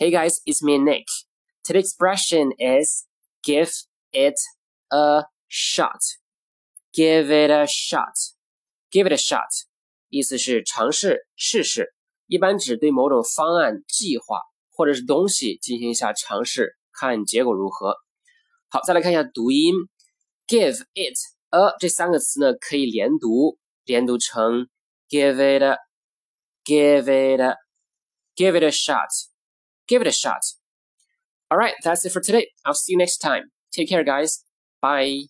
Hey guys, it's me Nick. Today's expression is give it a shot. Give it a shot. Give it a shot. 意思是尝试试试，一般指对某种方案、计划或者是东西进行一下尝试，看结果如何。好，再来看一下读音，give it a 这三个词呢可以连读，连读成 give it a，give it a，give it a shot。 Give it a shot. All right, that's it for today. I'll see you next time. Take care, guys. Bye.